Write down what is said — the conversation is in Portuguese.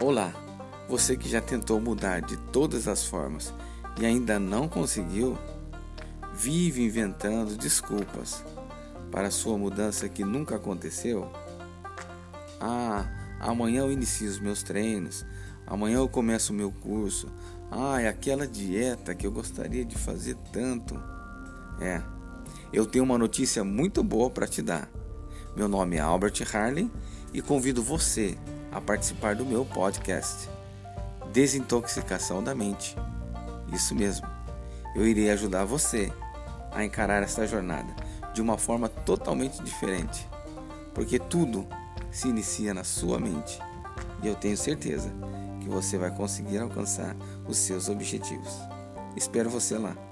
Olá, você que já tentou mudar de todas as formas e ainda não conseguiu, vive inventando desculpas para sua mudança que nunca aconteceu? Ah, amanhã eu inicio os meus treinos, amanhã eu começo o meu curso. Ah, é aquela dieta que eu gostaria de fazer tanto. É, eu tenho uma notícia muito boa para te dar. Meu nome é Albert Harley e convido você a participar do meu podcast Desintoxicação da Mente. Isso mesmo, eu irei ajudar você a encarar esta jornada de uma forma totalmente diferente, porque tudo se inicia na sua mente e eu tenho certeza que você vai conseguir alcançar os seus objetivos. Espero você lá.